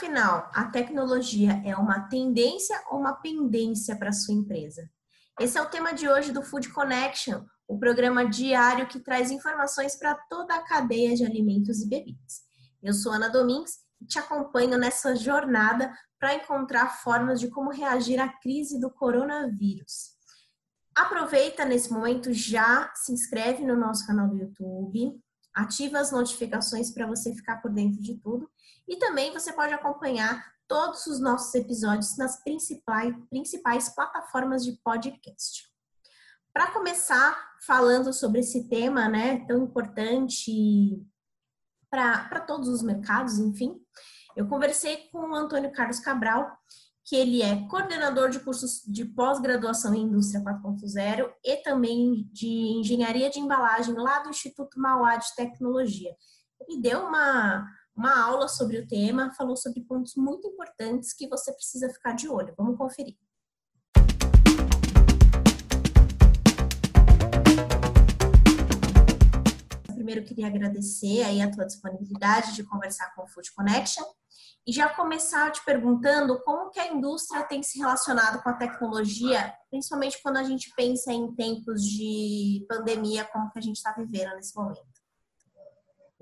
Afinal, a tecnologia é uma tendência ou uma pendência para sua empresa? Esse é o tema de hoje do Food Connection, o programa diário que traz informações para toda a cadeia de alimentos e bebidas. Eu sou Ana Domingues e te acompanho nessa jornada para encontrar formas de como reagir à crise do coronavírus. Aproveita nesse momento, já se inscreve no nosso canal do YouTube, ativa as notificações para você ficar por dentro de tudo e também você pode acompanhar todos os nossos episódios nas principais, principais plataformas de podcast. Para começar falando sobre esse tema, né, tão importante para todos os mercados, enfim, eu conversei com o Antônio Carlos Cabral, que ele é coordenador de cursos de pós-graduação em Indústria 4.0 e também de Engenharia de Embalagem lá do Instituto Mauá de Tecnologia. Ele deu uma, uma aula sobre o tema, falou sobre pontos muito importantes que você precisa ficar de olho. Vamos conferir. Primeiro, queria agradecer aí a tua disponibilidade de conversar com o Food Connection e já começar te perguntando como que a indústria tem se relacionado com a tecnologia, principalmente quando a gente pensa em tempos de pandemia como que a gente está vivendo nesse momento.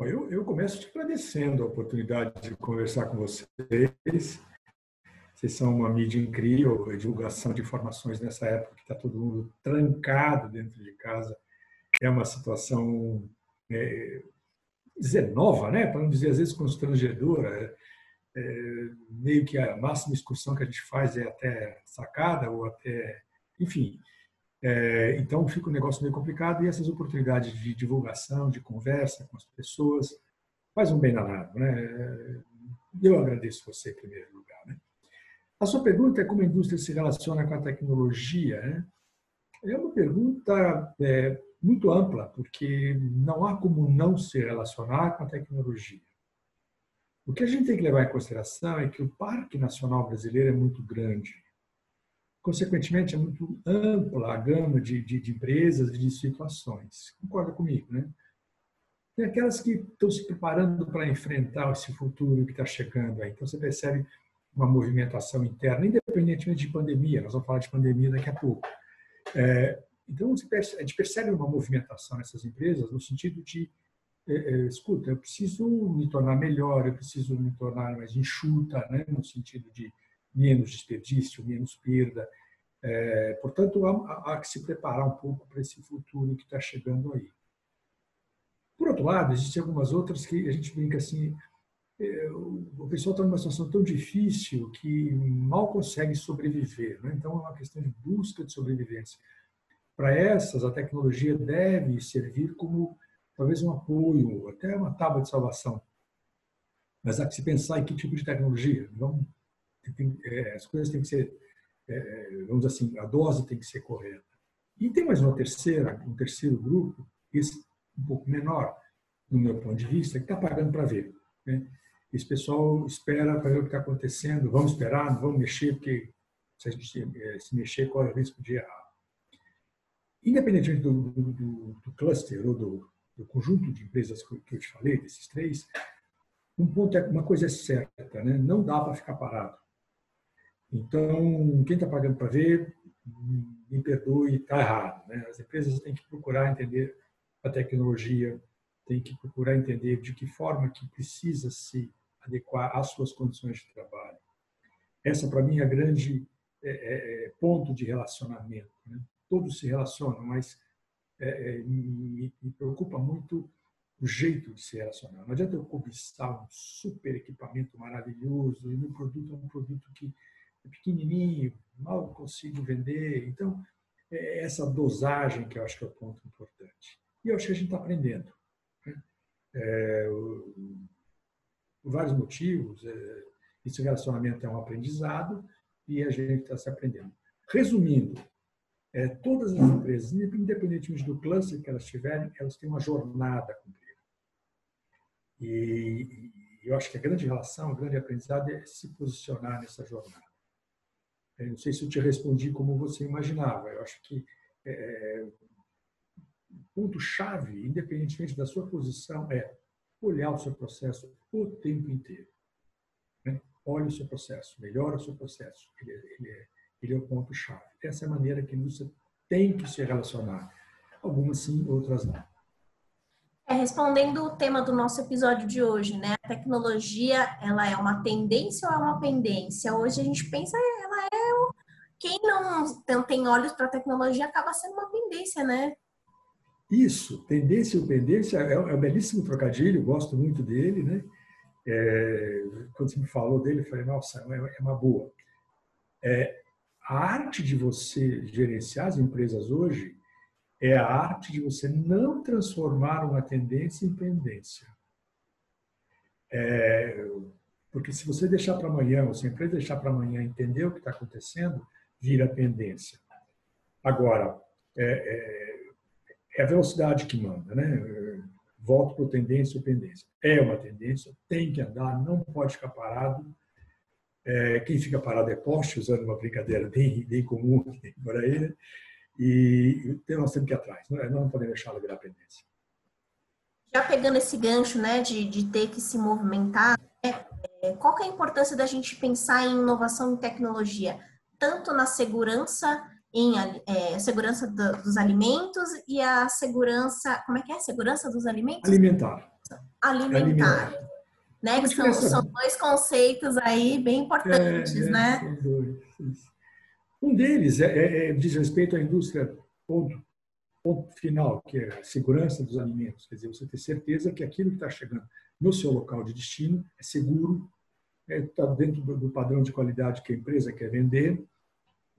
Eu, eu começo te agradecendo a oportunidade de conversar com vocês. Vocês são uma mídia incrível, a divulgação de informações nessa época que está todo mundo trancado dentro de casa. É uma situação é, dizer nova, né? para não dizer às vezes constrangedora. É, é, meio que a máxima excursão que a gente faz é até sacada ou até, enfim. É, então fica um negócio meio complicado e essas oportunidades de divulgação, de conversa com as pessoas, faz um bem danado, né? Eu agradeço você em primeiro lugar, né? A sua pergunta é como a indústria se relaciona com a tecnologia, né? É uma pergunta é, muito ampla, porque não há como não se relacionar com a tecnologia. O que a gente tem que levar em consideração é que o Parque Nacional Brasileiro é muito grande. Consequentemente, é muito ampla a gama de, de, de empresas e de situações. Concorda comigo, né? Tem aquelas que estão se preparando para enfrentar esse futuro que está chegando aí. Então, você percebe uma movimentação interna, independentemente de pandemia. Nós vamos falar de pandemia daqui a pouco. É, então, a gente percebe uma movimentação nessas empresas no sentido de, é, é, escuta, eu preciso me tornar melhor, eu preciso me tornar mais enxuta, né? no sentido de menos desperdício, menos perda. É, portanto, há, há, que se preparar um pouco para esse futuro que está chegando aí. Por outro lado, existem algumas outras que a gente brinca assim, é, o pessoal está numa situação tão difícil que mal consegue sobreviver. Né? Então, é uma questão de busca de sobrevivência. Para essas, a tecnologia deve servir como talvez um apoio, até uma tábua de salvação. Mas há que se pensar em que tipo de tecnologia. Vamos, tem, é, as coisas têm que ser, é, vamos dizer assim, a dose tem que ser correta. E tem mais uma terceira, um terceiro grupo, esse um pouco menor, no meu ponto de vista, que está pagando para ver. Né? Esse pessoal espera para ver o que está acontecendo, vamos esperar, não vamos mexer, porque se a gente é, se mexer, corre o risco de errar independentemente do, do, do, cluster ou do, do, conjunto de empresas que eu te falei, desses três, um ponto é, uma coisa é certa, né? não dá para ficar parado. Então, quem está pagando para ver, me perdoe, está errado. Né? As empresas têm que procurar entender a tecnologia, têm que procurar entender de que forma que precisa se adequar às suas condições de trabalho. Essa, para mim, é a grande é, é, é ponto de relacionamento. Todos se relacionam, mas é, é, me, me, preocupa muito o jeito de se relacionar. Não adianta eu cobiçar um super equipamento maravilhoso e meu produto é um produto que é pequenininho, mal consigo vender. Então, é essa dosagem que eu acho que é o ponto importante. E eu acho que a gente está aprendendo. Né? É, por vários motivos, é, esse relacionamento é um aprendizado e a gente está se aprendendo. Resumindo, é, todas as empresas, independentemente do cluster que elas tiverem, elas têm uma jornada a cumprir. E, e eu acho que a grande relação, a grande aprendizado é se posicionar nessa jornada. Eu não sei se eu te respondi como você imaginava. Eu acho que é, o ponto-chave, independentemente da sua posição, é olhar o seu processo o tempo inteiro. Né? olhe o seu processo, melhore o seu processo. Ele, ele, é, ele é o ponto-chave. Essa é a maneira que a indústria tem que se relacionar. Algumas sim, outras não. É, respondendo o tema do nosso episódio de hoje, né? A tecnologia, ela é uma tendência ou é uma pendência? Hoje a gente pensa, ela é o... quem não, tem olhos para a tecnologia acaba sendo uma pendência, né? Isso, tendência ou pendência é, é um belíssimo trocadilho, gosto muito dele, né? É, quando você me falou dele, eu falei, nossa, é, é uma boa. É, a arte de você gerenciar as empresas hoje é a arte de você não transformar uma tendência em pendência. É, porque se você deixar para amanhã, ou se a empresa deixar para amanhã entender o que está acontecendo, vira pendência. Agora, é, é, é, a velocidade que manda, né? Volto para tendência ou pendência. É uma tendência, tem que andar, não pode ficar parado. É, quem fica parado é poste, usando uma brincadeira bem, bem comum por aí, né? e nós temos que ir atrás, não, é? não podemos deixá-la virar pendência. Já pegando esse gancho né, de, de ter que se movimentar, né, é, qual que é a importância da gente pensar em inovação e tecnologia, tanto na segurança, em é, segurança do, dos alimentos e a segurança, como é que é? Segurança dos alimentos? Alimentar. Alimentar. Alimentar. Né, que são, são, dois conceitos aí bem importantes, é, né? São dois. Um deles é, é, é, diz respeito à indústria, ponto, ponto final, que é a segurança dos alimentos. Quer dizer, você ter certeza que aquilo que está chegando no seu local de destino é seguro, está é, tá dentro do, do padrão de qualidade que a empresa quer vender,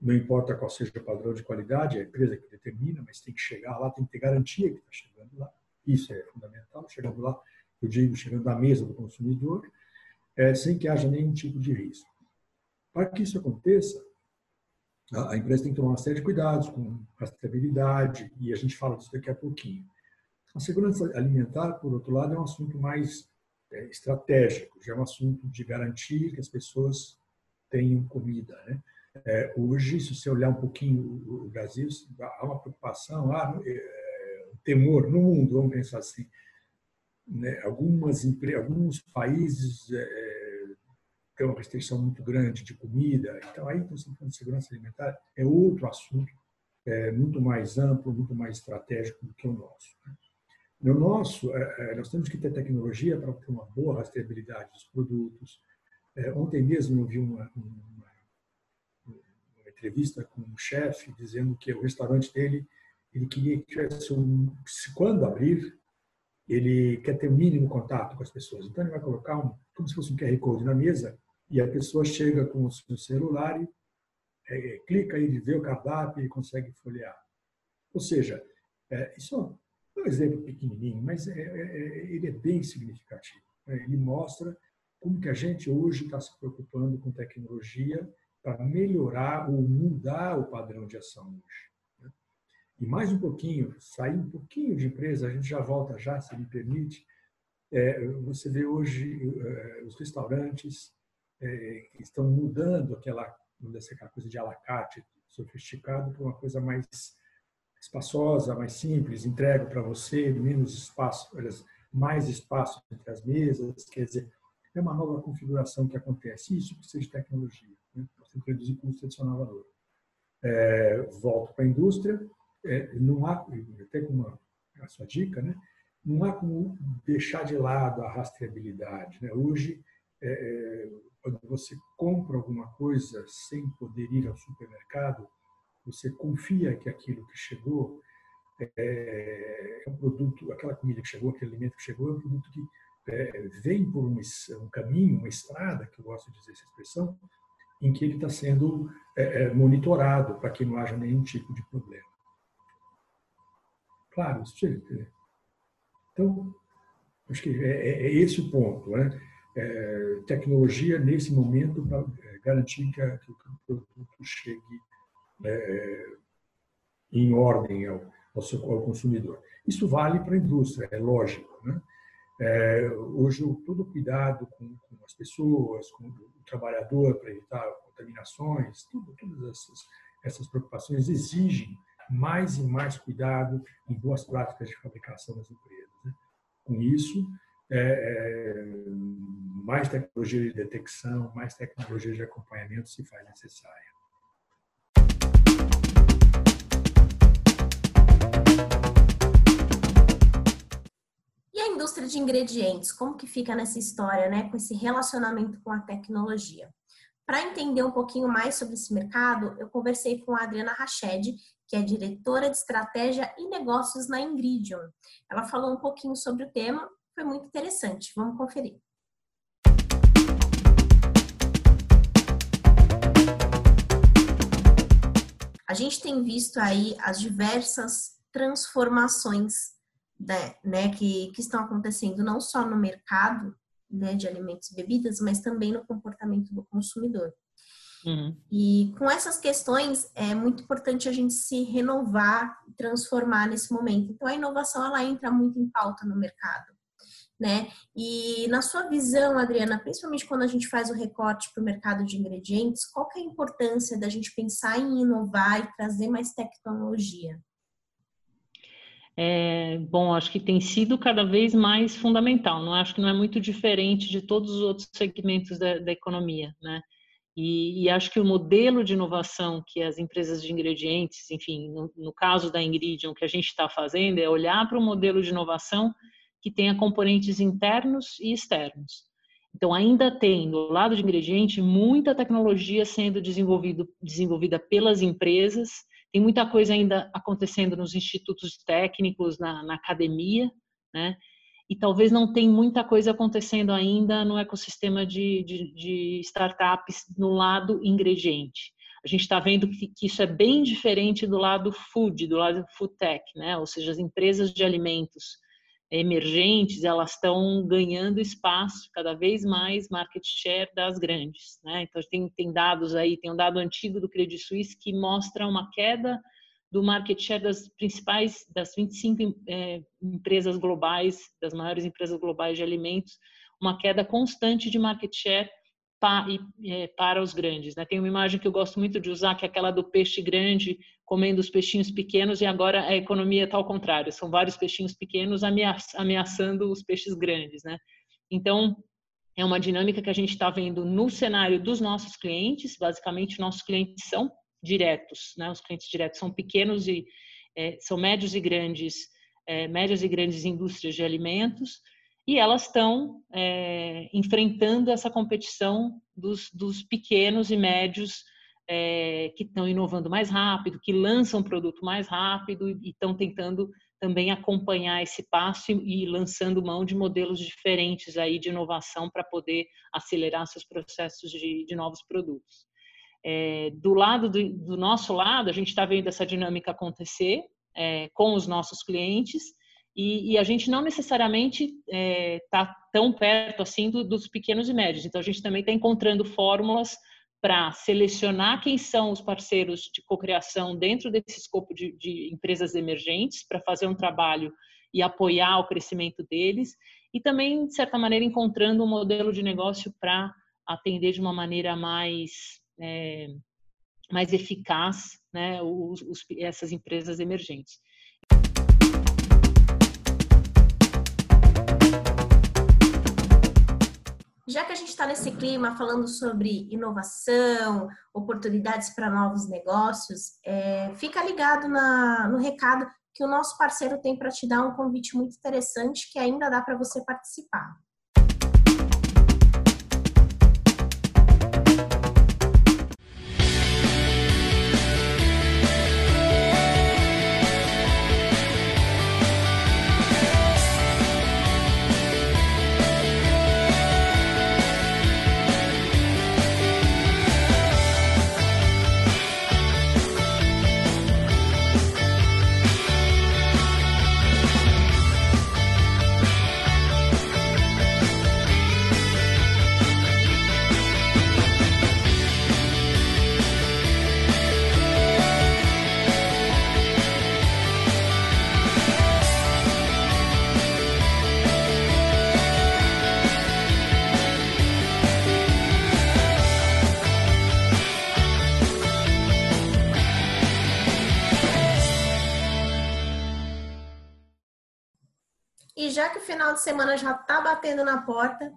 não importa qual seja o padrão de qualidade, é a empresa que determina, mas tem que chegar lá, tem que ter garantia que está chegando lá. Isso é fundamental. Chegando lá, eu digo, chegando à mesa do consumidor, é, sem que haja nenhum tipo de risco. Para que isso aconteça, a empresa tem que tomar uma série de cuidados com rastreabilidade, e a gente fala disso daqui a pouquinho. A segurança alimentar, por outro lado, é um assunto mais é, estratégico, já é um assunto de garantir que as pessoas tenham comida. Né? É, hoje, se você olhar um pouquinho o, Brasil, há uma preocupação, há é, um temor no mundo, vamos pensar assim. Né? Algumas, alguns países é, tem uma restrição muito grande de comida. Então, aí, você de segurança alimentar, é outro assunto, é muito mais amplo, muito mais estratégico do que o nosso. Né? No nosso, é, é, nós temos que ter tecnologia para ter uma boa rastreabilidade dos produtos. É, ontem mesmo eu vi uma, uma, uma entrevista com um chefe dizendo que o restaurante dele, ele queria que tivesse um, quando abrir, ele quer ter o mínimo contato com as pessoas. Então ele vai colocar um, como se fosse um QR Code na mesa e a pessoa chega com o seu celular e é, clica e vê o cardápio e consegue folhear. Ou seja, é, isso é um exemplo pequenininho, mas é, é, é ele é bem significativo. Né? Ele mostra como que a gente hoje está se preocupando com tecnologia para melhorar ou mudar o padrão de ação hoje. E mais um pouquinho, sair um pouquinho de empresa, a gente já volta já, se me permite. É, você vê hoje é, os restaurantes é, estão mudando aquela, aquela coisa de alacate sofisticado para uma coisa mais espaçosa, mais simples, entrego para você, menos espaço, mais espaço entre as mesas, quer dizer, é uma nova configuração que acontece. Isso precisa de tecnologia, né? para reduzir custo adicionar valor. É, volto para a indústria, é, não há, até com uma, a sua dica, né? não há como deixar de lado a rastreabilidade. Né? Hoje, é, é quando você compra alguma coisa sem poder ir ao supermercado, você confia que aquilo que chegou é, é um produto, aquela comida que chegou, aquele alimento que chegou, é um produto que é, vem por um, um, caminho, uma estrada, que eu gosto de dizer essa expressão, em que ele está sendo é, é, monitorado para que não haja nenhum tipo de problema. Claro, isso Então, acho que é, é, é esse o ponto, né? é, tecnologia nesse momento para é, garantir que, que, o produto chegue é, em ordem ao, ao, seu, ao, consumidor. Isso vale para a indústria, é lógico. Né? É, hoje, todo cuidado com, com, as pessoas, com o trabalhador para evitar contaminações, tudo, todas essas, essas preocupações exigem mais e mais cuidado em boas práticas de fabricação das empresas. Né? Com isso, é, é mais tecnologia de detecção, mais tecnologia de acompanhamento se faz necessária. E a indústria de ingredientes, como que fica nessa história, né, com esse relacionamento com a tecnologia? Para entender um pouquinho mais sobre esse mercado, eu conversei com a Adriana Rached, que é diretora de estratégia e negócios na Ingridium. Ela falou um pouquinho sobre o tema, foi muito interessante. Vamos conferir. A gente tem visto aí as diversas transformações né, né, que, que estão acontecendo não só no mercado né, de alimentos e bebidas, mas também no comportamento do consumidor. Uhum. E com essas questões é muito importante a gente se renovar, transformar nesse momento. Então a inovação ela entra muito em pauta no mercado, né? E na sua visão, Adriana, principalmente quando a gente faz o recorte para o mercado de ingredientes, qual que é a importância da gente pensar em inovar e trazer mais tecnologia? É, bom, acho que tem sido cada vez mais fundamental. Não acho que não é muito diferente de todos os outros segmentos da, da economia, né? E, e, acho que o modelo de inovação que as empresas de ingredientes, enfim, no, no caso da Ingridium, que a gente está fazendo é olhar para um modelo de inovação que tenha componentes internos e externos. Então, ainda tem, do lado de ingrediente, muita tecnologia sendo desenvolvido, desenvolvida pelas empresas tem muita coisa ainda acontecendo nos institutos técnicos, na, na academia, né? E talvez não tem muita coisa acontecendo ainda no ecossistema de, de, de startups no lado ingrediente. A gente está vendo que, que, isso é bem diferente do lado food, do lado food tech, né? Ou seja, as empresas de alimentos emergentes, elas estão ganhando espaço cada vez mais market share das grandes, né? Então tem, tem dados aí, tem um dado antigo do Credit Suisse que mostra uma queda do market share das principais, das 25 é, empresas globais, das maiores empresas globais de alimentos, uma queda constante de market share para os grandes. Né? Tem uma imagem que eu gosto muito de usar, que é aquela do peixe grande comendo os peixinhos pequenos e agora a economia está ao contrário, são vários peixinhos pequenos ameaçando os peixes grandes, né? Então, é uma dinâmica que a gente está vendo no cenário dos nossos clientes, basicamente nossos clientes são diretos, né? Os clientes diretos são pequenos e é, são médios e grandes, é, médias e grandes indústrias de alimentos e elas estão é, enfrentando essa competição dos, dos pequenos e médios é, que estão inovando mais rápido, que lançam produto mais rápido e estão tentando também acompanhar esse passo e, e lançando mão de modelos diferentes aí de inovação para poder acelerar seus processos de, de novos produtos. É, do lado do, do, nosso lado, a gente está vendo essa dinâmica acontecer é, com os nossos clientes e, e, a gente não necessariamente está é, tá tão perto assim do, dos pequenos e médios. Então a gente também está encontrando fórmulas para selecionar quem são os parceiros de cocriação dentro desse escopo de, de empresas emergentes, para fazer um trabalho e apoiar o crescimento deles, e também, de certa maneira, encontrando um modelo de negócio para atender de uma maneira mais, é, mais eficaz né, os, os, essas empresas emergentes. Já que a gente está nesse clima falando sobre inovação, oportunidades para novos negócios, é, fica ligado na, no recado que o nosso parceiro tem para te dar um convite muito interessante que ainda dá para você participar. Já que o final de semana já está batendo na porta,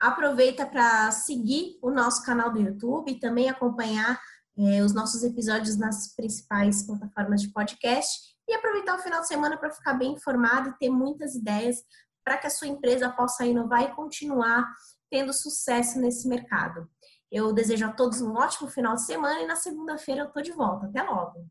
Aproveita para seguir o nosso canal do YouTube e também acompanhar é, os nossos episódios nas principais plataformas de podcast e aproveitar o final de semana para ficar bem informado e ter muitas ideias para que a sua empresa possa inovar e continuar tendo sucesso nesse mercado. Eu desejo a todos um ótimo final de semana e na segunda-feira eu estou de volta. Até logo!